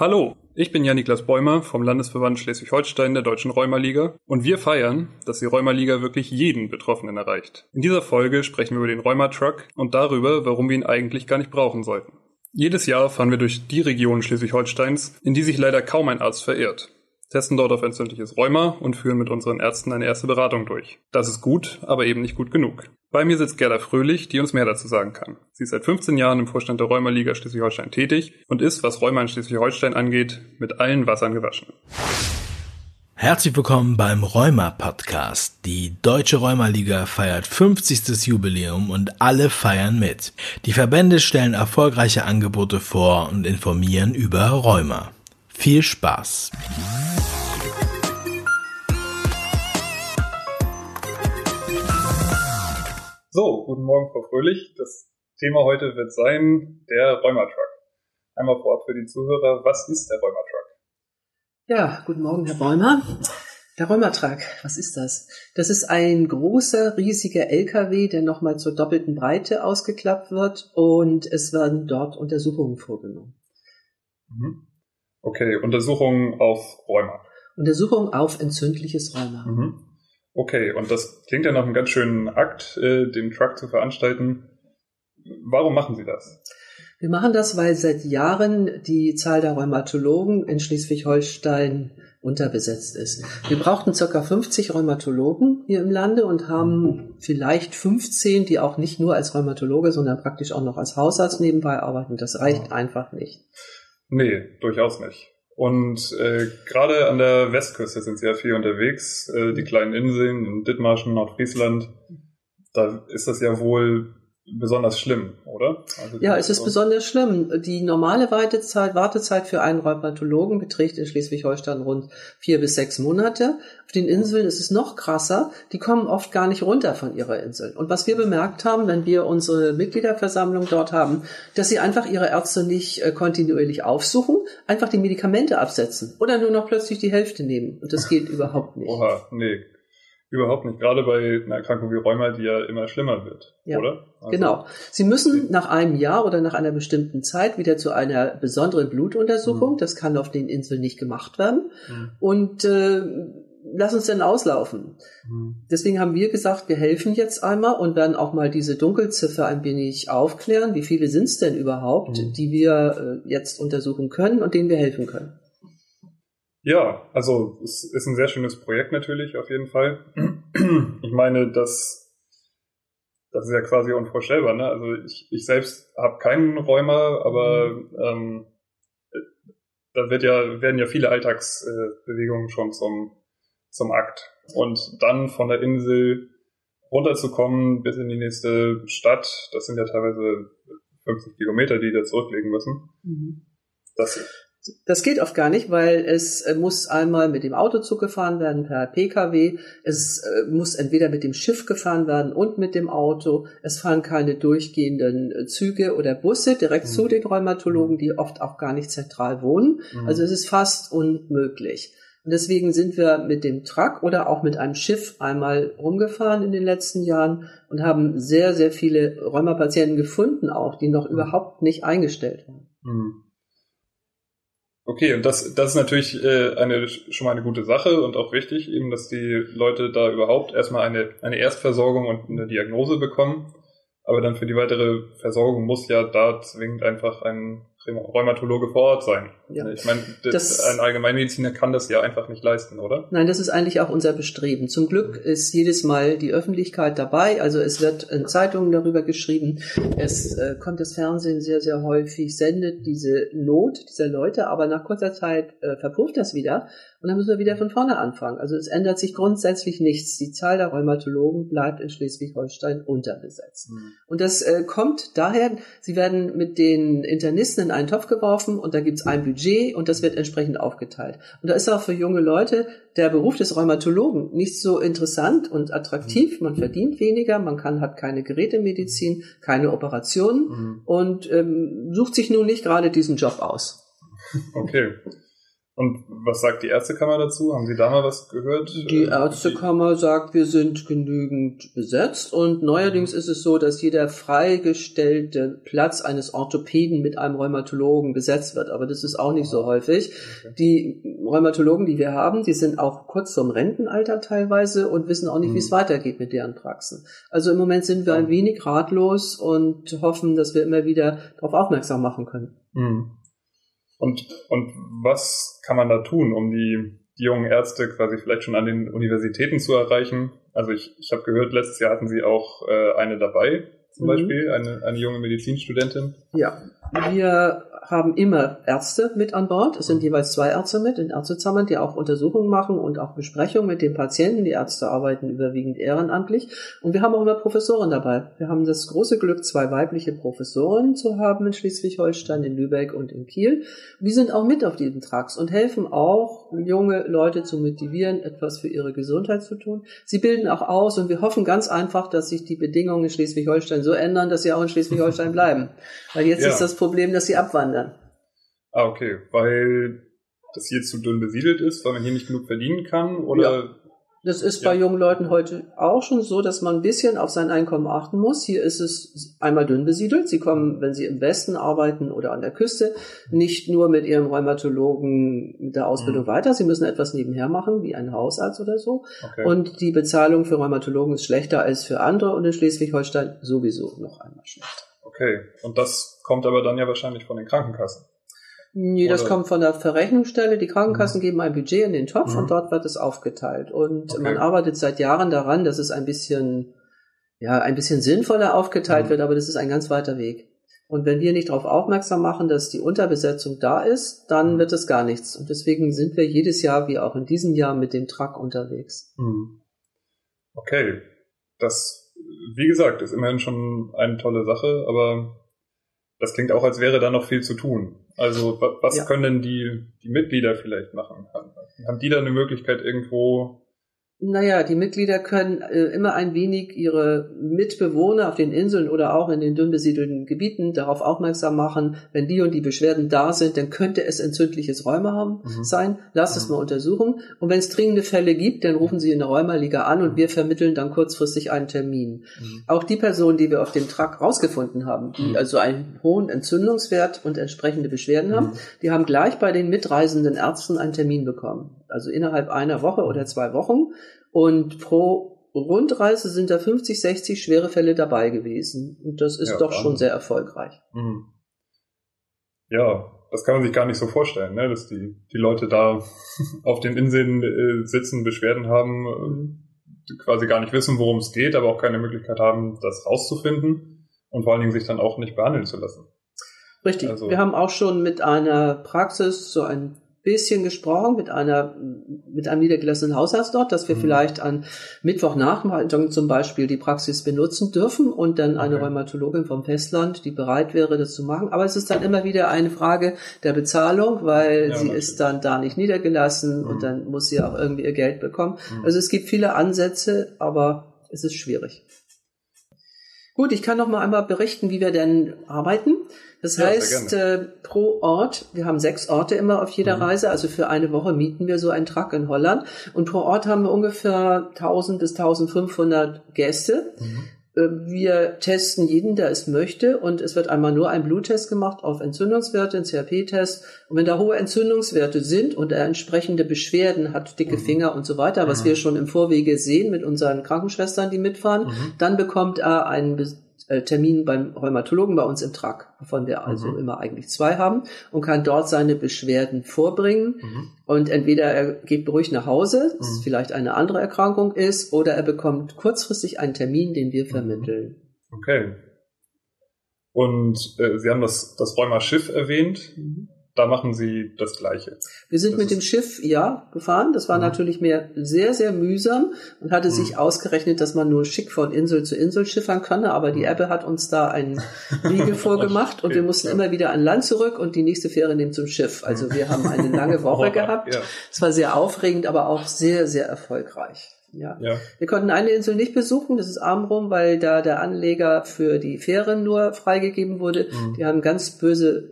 Hallo, ich bin Jan-Niklas Bäumer vom Landesverband Schleswig-Holstein der Deutschen Rheumaliga und wir feiern, dass die Rheumaliga wirklich jeden Betroffenen erreicht. In dieser Folge sprechen wir über den Rheuma-Truck und darüber, warum wir ihn eigentlich gar nicht brauchen sollten. Jedes Jahr fahren wir durch die Region Schleswig-Holsteins, in die sich leider kaum ein Arzt verirrt testen dort auf entzündliches Rheuma und führen mit unseren Ärzten eine erste Beratung durch. Das ist gut, aber eben nicht gut genug. Bei mir sitzt Gerda Fröhlich, die uns mehr dazu sagen kann. Sie ist seit 15 Jahren im Vorstand der Rheumaliga Schleswig-Holstein tätig und ist, was Rheuma in Schleswig-Holstein angeht, mit allen Wassern gewaschen. Herzlich willkommen beim Rheuma Podcast. Die Deutsche Rheumaliga feiert 50. Jubiläum und alle feiern mit. Die Verbände stellen erfolgreiche Angebote vor und informieren über Rheuma. Viel Spaß! So, guten Morgen, Frau Fröhlich. Das Thema heute wird sein der Rheumatruck. Einmal vorab für die Zuhörer, was ist der Rheumatruck? Ja, guten Morgen, Herr Bäumer. Der Rheumatruck, was ist das? Das ist ein großer, riesiger LKW, der nochmal zur doppelten Breite ausgeklappt wird und es werden dort Untersuchungen vorgenommen. Mhm. Okay, Untersuchungen auf Rheuma. Untersuchung auf entzündliches Rheuma. Mhm. Okay, und das klingt ja nach einem ganz schönen Akt, äh, den Truck zu veranstalten. Warum machen Sie das? Wir machen das, weil seit Jahren die Zahl der Rheumatologen in Schleswig-Holstein unterbesetzt ist. Wir brauchten circa 50 Rheumatologen hier im Lande und haben vielleicht 15, die auch nicht nur als Rheumatologe, sondern praktisch auch noch als Hausarzt nebenbei arbeiten. Das reicht einfach nicht. Nee, durchaus nicht. Und äh, gerade an der Westküste sind ja viel unterwegs, äh, die kleinen Inseln in Dithmarschen, Nordfriesland. Da ist das ja wohl besonders schlimm, oder? Also ja, es ist so besonders schlimm. Die normale Wartezeit, Wartezeit für einen Rheumatologen beträgt in Schleswig-Holstein rund vier bis sechs Monate. Auf den Inseln ist es noch krasser. Die kommen oft gar nicht runter von ihrer Insel. Und was wir bemerkt haben, wenn wir unsere Mitgliederversammlung dort haben, dass sie einfach ihre Ärzte nicht äh, kontinuierlich aufsuchen, einfach die Medikamente absetzen oder nur noch plötzlich die Hälfte nehmen. Und das geht überhaupt nicht. Oha, nee, Überhaupt nicht. Gerade bei einer Erkrankung wie Rheuma, die ja immer schlimmer wird, ja, oder? Also genau. Sie müssen nach einem Jahr oder nach einer bestimmten Zeit wieder zu einer besonderen Blutuntersuchung. Mhm. Das kann auf den Inseln nicht gemacht werden. Mhm. Und äh, lass uns denn auslaufen. Mhm. Deswegen haben wir gesagt, wir helfen jetzt einmal und werden auch mal diese Dunkelziffer ein wenig aufklären. Wie viele sind es denn überhaupt, mhm. die wir äh, jetzt untersuchen können und denen wir helfen können? Ja, also es ist ein sehr schönes Projekt natürlich auf jeden Fall. Ich meine, das, das ist ja quasi unvorstellbar. Ne? Also ich, ich selbst habe keinen Rheuma, aber mhm. ähm, da wird ja, werden ja viele Alltagsbewegungen schon zum, zum Akt. Und dann von der Insel runterzukommen bis in die nächste Stadt, das sind ja teilweise 50 Kilometer, die da zurücklegen müssen. Mhm. Das das geht oft gar nicht, weil es äh, muss einmal mit dem Autozug gefahren werden per Pkw. Es äh, muss entweder mit dem Schiff gefahren werden und mit dem Auto. Es fahren keine durchgehenden äh, Züge oder Busse direkt mhm. zu den Rheumatologen, die oft auch gar nicht zentral wohnen. Mhm. Also es ist fast unmöglich. Und deswegen sind wir mit dem Truck oder auch mit einem Schiff einmal rumgefahren in den letzten Jahren und haben sehr, sehr viele Rheumapatienten gefunden auch, die noch mhm. überhaupt nicht eingestellt waren. Okay, und das, das ist natürlich äh, eine, schon mal eine gute Sache und auch wichtig, eben, dass die Leute da überhaupt erstmal eine, eine Erstversorgung und eine Diagnose bekommen. Aber dann für die weitere Versorgung muss ja da zwingend einfach ein Rheumatologe vor Ort sein. Ja. Ich meine, das, ein Allgemeinmediziner kann das ja einfach nicht leisten, oder? Nein, das ist eigentlich auch unser Bestreben. Zum Glück ist jedes Mal die Öffentlichkeit dabei. Also es wird in Zeitungen darüber geschrieben. Es äh, kommt das Fernsehen sehr, sehr häufig, sendet diese Not dieser Leute, aber nach kurzer Zeit äh, verpufft das wieder. Und dann müssen wir wieder von vorne anfangen. Also es ändert sich grundsätzlich nichts. Die Zahl der Rheumatologen bleibt in Schleswig-Holstein unterbesetzt. Mhm. Und das äh, kommt daher, sie werden mit den Internisten in einen Topf geworfen und da gibt's ein Budget und das wird entsprechend aufgeteilt. Und da ist auch für junge Leute der Beruf des Rheumatologen nicht so interessant und attraktiv. Man verdient weniger, man kann, hat keine Gerätemedizin, keine Operationen mhm. und ähm, sucht sich nun nicht gerade diesen Job aus. Okay. Und was sagt die Ärztekammer dazu? Haben Sie da mal was gehört? Die Ärztekammer sagt, wir sind genügend besetzt und neuerdings ist es so, dass jeder freigestellte Platz eines Orthopäden mit einem Rheumatologen besetzt wird. Aber das ist auch nicht so häufig. Okay. Die Rheumatologen, die wir haben, die sind auch kurz vorm Rentenalter teilweise und wissen auch nicht, wie es Mhm. weitergeht mit deren Praxen. Also im Moment sind wir ein wenig ratlos und hoffen, dass wir immer wieder darauf aufmerksam machen können. Hm. Und, und was kann man da tun, um die, die jungen Ärzte quasi vielleicht schon an den Universitäten zu erreichen? Also ich, ich habe gehört, letztes Jahr hatten Sie auch äh, eine dabei, zum Mhm. Beispiel, eine, eine junge Medizinstudentin. Ja, wir haben immer Ärzte mit an Bord. Es sind jeweils zwei Ärzte mit in Ärztezimmern, die auch Untersuchungen machen und auch Besprechungen mit den Patienten. Die Ärzte arbeiten überwiegend ehrenamtlich. Und wir haben auch immer Professoren dabei. Wir haben das große Glück, zwei weibliche Professoren zu haben in Schleswig-Holstein, in Lübeck und in Kiel. Die sind auch mit auf diesen Tracks und helfen auch, junge Leute zu motivieren, etwas für ihre Gesundheit zu tun. Sie bilden auch aus und wir hoffen ganz einfach, dass sich die Bedingungen in Schleswig-Holstein so ändern, dass sie auch in Schleswig-Holstein bleiben. Weil jetzt Ja. ist das Problem, dass sie abwandern. Ah, okay. Weil das hier zu dünn besiedelt ist, weil man hier nicht genug verdienen kann? Oder Das ist Ja. bei jungen Leuten heute auch schon so, dass man ein bisschen auf sein Einkommen achten muss. Hier ist es einmal dünn besiedelt. Sie kommen, wenn Sie im Westen arbeiten oder an der Küste, nicht nur mit Ihrem Rheumatologen mit der Ausbildung Mhm. weiter. Sie müssen etwas nebenher machen, wie ein Hausarzt oder so. okay. Und die Bezahlung für Rheumatologen ist schlechter als für andere und in Schleswig-Holstein sowieso noch einmal schlechter. okay. Und das kommt aber dann ja wahrscheinlich von den Krankenkassen. Nee, das Oder- kommt von der Verrechnungsstelle. Die Krankenkassen geben ein Budget in den Topf Mhm. und dort wird es aufgeteilt. Und Okay. man arbeitet seit Jahren daran, dass es ein bisschen, ja, ein bisschen sinnvoller aufgeteilt Mhm. wird, aber das ist ein ganz weiter Weg. Und wenn wir nicht darauf aufmerksam machen, dass die Unterbesetzung da ist, dann Mhm. wird es gar nichts. Und deswegen sind wir jedes Jahr, wie auch in diesem Jahr, mit dem Truck unterwegs. Okay. Das, wie gesagt, ist immerhin schon eine tolle Sache, aber das klingt auch, als wäre da noch viel zu tun. Also, wa- was Ja. können denn die, die Mitglieder vielleicht machen? Haben die da eine Möglichkeit irgendwo? Naja, die Mitglieder können äh, immer ein wenig ihre Mitbewohner auf den Inseln oder auch in den dünn besiedelten Gebieten darauf aufmerksam machen, wenn die und die Beschwerden da sind, dann könnte es entzündliches Rheuma haben, Mhm. sein. Lass es Mhm. mal untersuchen. Und wenn es dringende Fälle gibt, dann rufen Sie in der Rheumaliga an und wir vermitteln dann kurzfristig einen Termin. Auch die Personen, die wir auf dem Truck rausgefunden haben, die Mhm. also einen hohen Entzündungswert und entsprechende Beschwerden haben, Mhm. die haben gleich bei den mitreisenden Ärzten einen Termin bekommen. Also innerhalb einer Woche oder zwei Wochen. Und pro Rundreise sind da 50, 60 schwere Fälle dabei gewesen. Und das ist Ja, doch schon sehr erfolgreich. Mhm. Ja, das kann man sich gar nicht so vorstellen, ne? dass die, die Leute da auf den Inseln äh, sitzen, Beschwerden haben, äh, quasi gar nicht wissen, worum es geht, aber auch keine Möglichkeit haben, das rauszufinden und vor allen Dingen sich dann auch nicht behandeln zu lassen. Richtig. Also- Wir haben auch schon mit einer Praxis so ein bisschen gesprochen, mit einer, mit einem niedergelassenen Hausarzt dort, dass wir Mhm. vielleicht an Mittwochnachmittag zum Beispiel die Praxis benutzen dürfen und dann eine Okay. Rheumatologin vom Festland, die bereit wäre, das zu machen. Aber es ist dann immer wieder eine Frage der Bezahlung, weil Ja, sie natürlich. ist dann da nicht niedergelassen Mhm. und dann muss sie auch irgendwie ihr Geld bekommen. Mhm. Also es gibt viele Ansätze, aber es ist schwierig. Gut, ich kann noch mal einmal berichten, wie wir denn arbeiten. Das Ja, heißt, äh, pro Ort, wir haben sechs Orte immer auf jeder Mhm. Reise, also für eine Woche mieten wir so einen Truck in Holland und pro Ort haben wir ungefähr 1000 bis 1500 Gäste. Mhm. Äh, Wir testen jeden, der es möchte und es wird einmal nur ein Bluttest gemacht auf Entzündungswerte, ein CRP-Test und wenn da hohe Entzündungswerte sind und er entsprechende Beschwerden hat, dicke Mhm. Finger und so weiter, was Mhm. wir schon im Vorwege sehen mit unseren Krankenschwestern, die mitfahren, Mhm. dann bekommt er einen äh, Termin beim Rheumatologen bei uns im Truck, wovon wir also Mhm. immer eigentlich zwei haben und kann dort seine Beschwerden vorbringen. Mhm. Und entweder er geht beruhigt nach Hause, Mhm. es vielleicht eine andere Erkrankung ist, oder er bekommt kurzfristig einen Termin, den wir Mhm. vermitteln. Okay. Und äh, Sie haben das, das Rheuma Schiff erwähnt. Da machen Sie das Gleiche. Wir sind Das mit dem Schiff, ja, gefahren. Das war Mhm. natürlich mehr sehr, sehr mühsam und hatte Mhm. sich ausgerechnet, dass man nur schick von Insel zu Insel schiffern könne. Aber die Mhm. Ebbe hat uns da einen Riegel vorgemacht und wir mussten Ja. immer wieder an Land zurück und die nächste Fähre nehmen zum Schiff. Also wir haben eine lange Woche gehabt. Ja. Es war sehr aufregend, aber auch sehr, sehr erfolgreich. Ja. ja. Wir konnten eine Insel nicht besuchen, das ist Amrum, weil da der Anleger für die Fähren nur freigegeben wurde. Mhm. Die haben ganz böse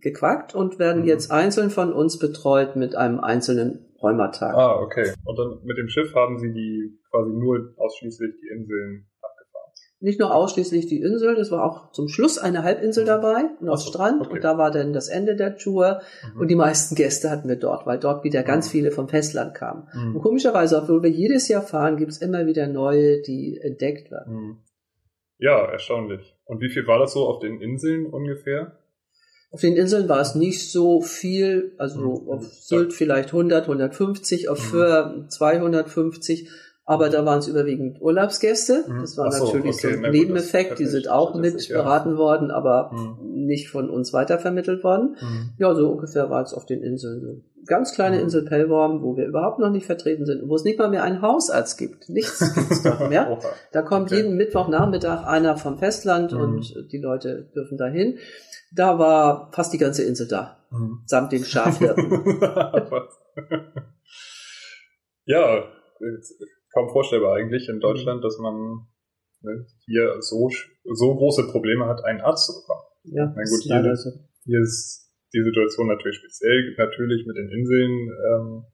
gequackt und werden Mhm. jetzt einzeln von uns betreut mit einem einzelnen Rheumatag. Ah, okay. Und dann mit dem Schiff haben Sie die quasi nur ausschließlich die Inseln abgefahren. Nicht nur ausschließlich die Insel, es war auch zum Schluss eine Halbinsel dabei, Ach Nordstrand, so, okay. und da war dann das Ende der Tour Mhm. und die meisten Gäste hatten wir dort, weil dort wieder ganz Mhm. viele vom Festland kamen. Und Mhm. komischerweise, obwohl wir jedes Jahr fahren, gibt's immer wieder neue, die entdeckt werden. Mhm. Ja, erstaunlich. Und wie viel war das so auf den Inseln ungefähr? Auf den Inseln war es nicht so viel, also Mhm. auf Sylt vielleicht 100, 150, auf Mhm. Föhr 250, aber da waren es überwiegend Urlaubsgäste. Mhm. Das war so, natürlich so okay, ein gut, das Nebeneffekt, die sind auch mit ja. beraten worden, aber Mhm. nicht von uns weitervermittelt worden. Mhm. Ja, so ungefähr war es auf den Inseln so. Ganz kleine Mhm. Insel Pellworm, wo wir überhaupt noch nicht vertreten sind, wo es nicht mal mehr einen Hausarzt gibt. Nichts gibt's dort mehr. Da kommt Okay. jeden Mittwochnachmittag einer vom Festland Mhm. und die Leute dürfen dahin. Da war fast die ganze Insel da, Mhm. samt den Schafhirten. Ja, kaum vorstellbar eigentlich in Deutschland, dass man ne, hier so, so große Probleme hat, einen Arzt zu bekommen. ja, ist gut, jede- so. Hier ist die Situation natürlich speziell, natürlich mit den Inseln, ähm,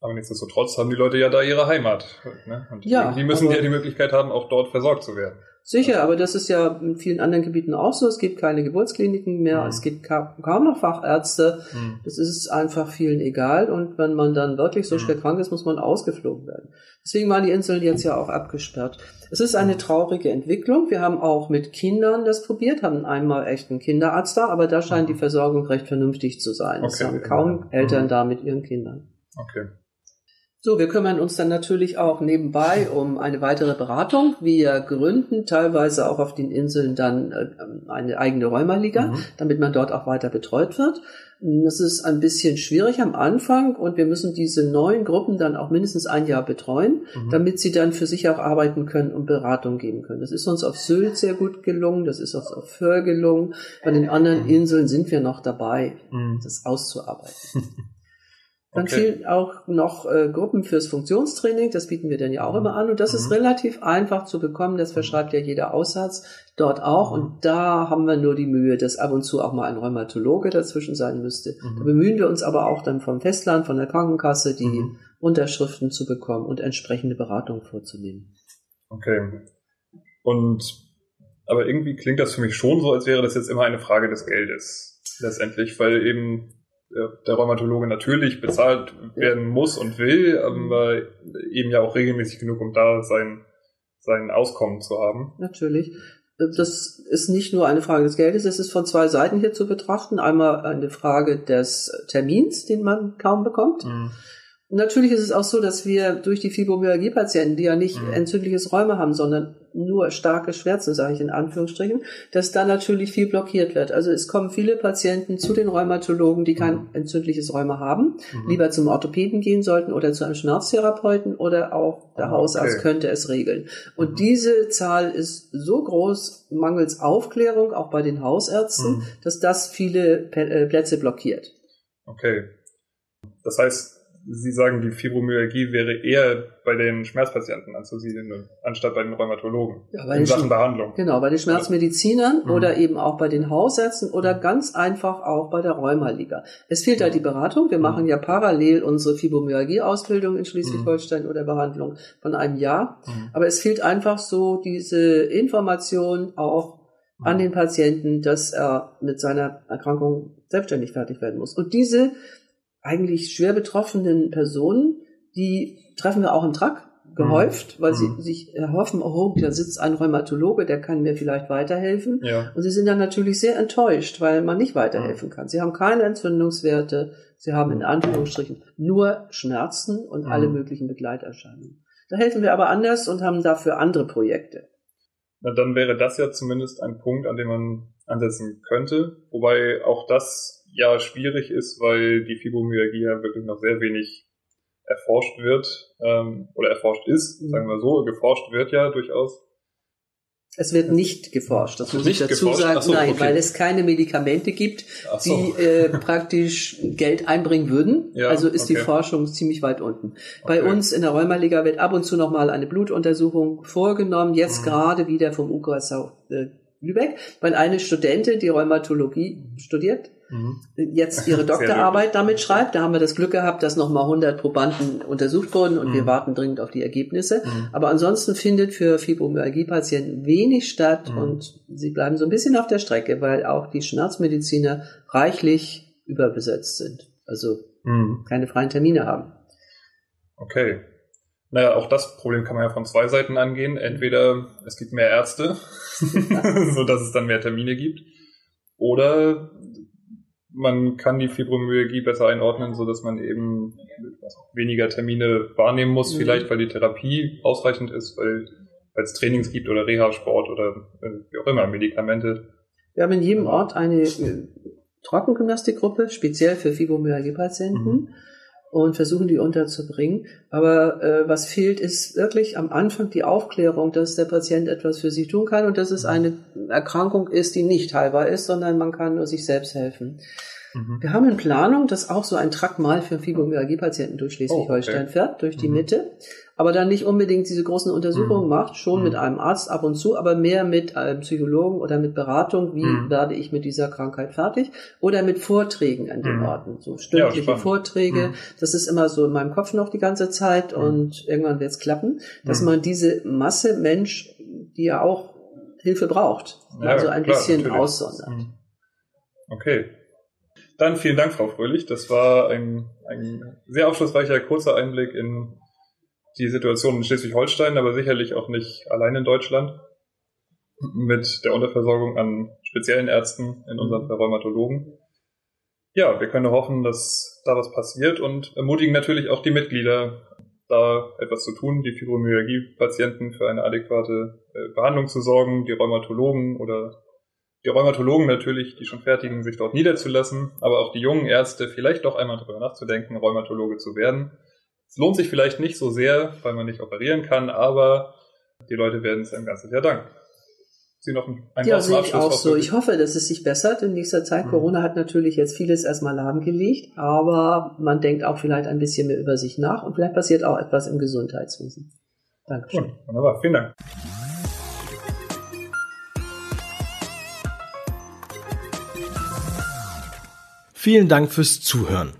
aber nichtsdestotrotz haben die Leute ja da ihre Heimat. Ne? Und Ja, die müssen aber- ja die Möglichkeit haben, auch dort versorgt zu werden. Sicher, aber das ist ja in vielen anderen Gebieten auch so. Es gibt keine Geburtskliniken mehr, Mhm. es gibt ka kaum noch Fachärzte. Das ist einfach vielen egal und wenn man dann wirklich so Mhm. schwer krank ist, muss man ausgeflogen werden. Deswegen waren die Inseln jetzt ja auch abgesperrt. Es ist eine traurige Entwicklung. Wir haben auch mit Kindern das probiert, haben einmal echt einen Kinderarzt da, aber da scheint Mhm. die Versorgung recht vernünftig zu sein. Es Okay. haben kaum Mhm. Eltern da mit ihren Kindern. Okay. So, wir kümmern uns dann natürlich auch nebenbei um eine weitere Beratung. Wir gründen teilweise auch auf den Inseln dann äh, eine eigene Rheumaliga, Mhm. damit man dort auch weiter betreut wird. Das ist ein bisschen schwierig am Anfang und wir müssen diese neuen Gruppen dann auch mindestens ein Jahr betreuen, Mhm. damit sie dann für sich auch arbeiten können und Beratung geben können. Das ist uns auf Sylt sehr gut gelungen, das ist uns auf Föhr gelungen. Bei den anderen Mhm. Inseln sind wir noch dabei, Mhm. das auszuarbeiten. Dann Okay. fehlen auch noch äh, Gruppen fürs Funktionstraining, das bieten wir dann ja auch immer an und das ist Mhm. relativ einfach zu bekommen, das verschreibt ja jeder Aussatz dort auch Mhm. und da haben wir nur die Mühe, dass ab und zu auch mal ein Rheumatologe dazwischen sein müsste. Mhm. Da bemühen wir uns aber auch dann vom Festland, von der Krankenkasse, die Mhm. Unterschriften zu bekommen und entsprechende Beratung vorzunehmen. Okay. Und aber irgendwie klingt das für mich schon so, als wäre das jetzt immer eine Frage des Geldes letztendlich, weil eben der Rheumatologe natürlich bezahlt werden muss und will, aber eben ja auch regelmäßig genug, um da sein sein Auskommen zu haben. Natürlich. Das ist nicht nur eine Frage des Geldes, es ist von zwei Seiten hier zu betrachten. Einmal eine Frage des Termins, den man kaum bekommt. Natürlich ist es auch so, dass wir durch die Fibromyalgie-Patienten, die ja nicht Mhm. entzündliches Rheuma haben, sondern nur starke Schmerzen, sage ich in Anführungsstrichen, dass da natürlich viel blockiert wird. Also es kommen viele Patienten zu den Rheumatologen, die kein Mhm. entzündliches Rheuma haben, Mhm. lieber zum Orthopäden gehen sollten oder zu einem Schmerztherapeuten oder auch der Ah, Hausarzt okay. könnte es regeln. Und Mhm. diese Zahl ist so groß, mangels Aufklärung, auch bei den Hausärzten, Mhm. dass das viele äh, Plätze blockiert. Okay. Das heißt, Sie sagen, die Fibromyalgie wäre eher bei den Schmerzpatienten anzusiedeln, anstatt bei den Rheumatologen. Ja, bei in den Sachen Sch- Behandlung. Genau, bei den Schmerzmedizinern Mhm. oder eben auch bei den Hausärzten oder ganz einfach auch bei der Rheumaliga. Es fehlt halt die Beratung. Wir Mhm. machen ja parallel unsere Fibromyalgie-Ausbildung in Schleswig-Holstein oder Behandlung von einem Jahr. Mhm. Aber es fehlt einfach so diese Information auch an den Patienten, dass er mit seiner Erkrankung selbstständig fertig werden muss. Und diese eigentlich schwer betroffenen Personen, die treffen wir auch im Truck gehäuft, weil Mhm. sie sich erhoffen, oh, da sitzt ein Rheumatologe, der kann mir vielleicht weiterhelfen. Ja. Und sie sind dann natürlich sehr enttäuscht, weil man nicht weiterhelfen kann. Sie haben keine Entzündungswerte, sie haben in Anführungsstrichen nur Schmerzen und Mhm. alle möglichen Begleiterscheinungen. Da helfen wir aber anders und haben dafür andere Projekte. Na, dann wäre das ja zumindest ein Punkt, an dem man ansetzen könnte. Wobei auch das ja schwierig ist, weil die Fibromyalgie ja wirklich noch sehr wenig erforscht wird ähm, oder erforscht ist, Mhm. sagen wir so. Geforscht wird ja durchaus. Es wird nicht geforscht, das muss ich nicht dazu geforscht? sagen. So, Nein, okay. weil es keine Medikamente gibt, so. die äh, praktisch Geld einbringen würden. Ja, also ist die okay. Forschung ziemlich weit unten. Bei Okay. uns in der Rheumaliga wird ab und zu noch mal eine Blutuntersuchung vorgenommen, jetzt Mhm. gerade wieder vom UKSV äh, Lübeck, weil eine Studentin, die Rheumatologie studiert, mhm. jetzt ihre Doktorarbeit damit schreibt. Da haben wir das Glück gehabt, dass nochmal 100 Probanden untersucht wurden und mhm. wir warten dringend auf die Ergebnisse. Mhm. Aber ansonsten findet für Fibromyalgie-Patienten wenig statt mhm. und sie bleiben so ein bisschen auf der Strecke, weil auch die Schmerzmediziner reichlich überbesetzt sind. Also mhm. keine freien Termine haben. Okay. Naja, auch das Problem kann man ja von zwei Seiten angehen. Entweder es gibt mehr Ärzte, so dass es dann mehr Termine gibt, oder man kann die Fibromyalgie besser einordnen, so dass man eben weniger Termine wahrnehmen muss, mhm. vielleicht weil die Therapie ausreichend ist, weil es Trainings gibt oder Reha-Sport oder äh, wie auch immer, Medikamente. Wir haben in jedem Ort eine äh, Trockengymnastikgruppe, speziell für Fibromyalgie-Patienten. Mhm und versuchen die unterzubringen. Aber äh, was fehlt, ist wirklich am Anfang die Aufklärung, dass der Patient etwas für sich tun kann und dass es eine Erkrankung ist, die nicht heilbar ist, sondern man kann nur sich selbst helfen. Mhm. Wir haben in Planung, dass auch so ein Trakt mal für Fibromyalgie-Patienten durch Schleswig-Holstein oh, okay. fährt, durch die mhm. Mitte aber dann nicht unbedingt diese großen Untersuchungen mhm. macht, schon mhm. mit einem Arzt ab und zu, aber mehr mit einem Psychologen oder mit Beratung, wie mhm. werde ich mit dieser Krankheit fertig, oder mit Vorträgen an den mhm. Orten, so stündliche ja, Vorträge. Mhm. Das ist immer so in meinem Kopf noch die ganze Zeit mhm. und irgendwann wird es klappen, dass man diese Masse Mensch, die ja auch Hilfe braucht, ja, also ein klar, bisschen natürlich. aussondert. Okay. Dann vielen Dank, Frau Fröhlich. Das war ein, ein sehr aufschlussreicher, kurzer Einblick in die Situation in Schleswig-Holstein, aber sicherlich auch nicht allein in Deutschland. Mit der Unterversorgung an speziellen Ärzten, in unserem Fall Rheumatologen. Ja, wir können hoffen, dass da was passiert und ermutigen natürlich auch die Mitglieder, da etwas zu tun, die Fibromyalgie-Patienten für eine adäquate äh, Behandlung zu sorgen, die Rheumatologen oder die Rheumatologen natürlich, die schon fertigen, sich dort niederzulassen, aber auch die jungen Ärzte vielleicht doch einmal darüber nachzudenken, Rheumatologe zu werden es lohnt sich vielleicht nicht so sehr, weil man nicht operieren kann, aber die Leute werden es ein ganzes Jahr danken. Sie noch ein, ein ja, sehe ich auch so. Ich hoffe, dass es sich bessert in nächster Zeit. Mhm. Corona hat natürlich jetzt vieles erstmal lahmgelegt, aber man denkt auch vielleicht ein bisschen mehr über sich nach und vielleicht passiert auch etwas im Gesundheitswesen. Dankeschön. Gut, wunderbar, vielen Dank. Vielen Dank fürs Zuhören.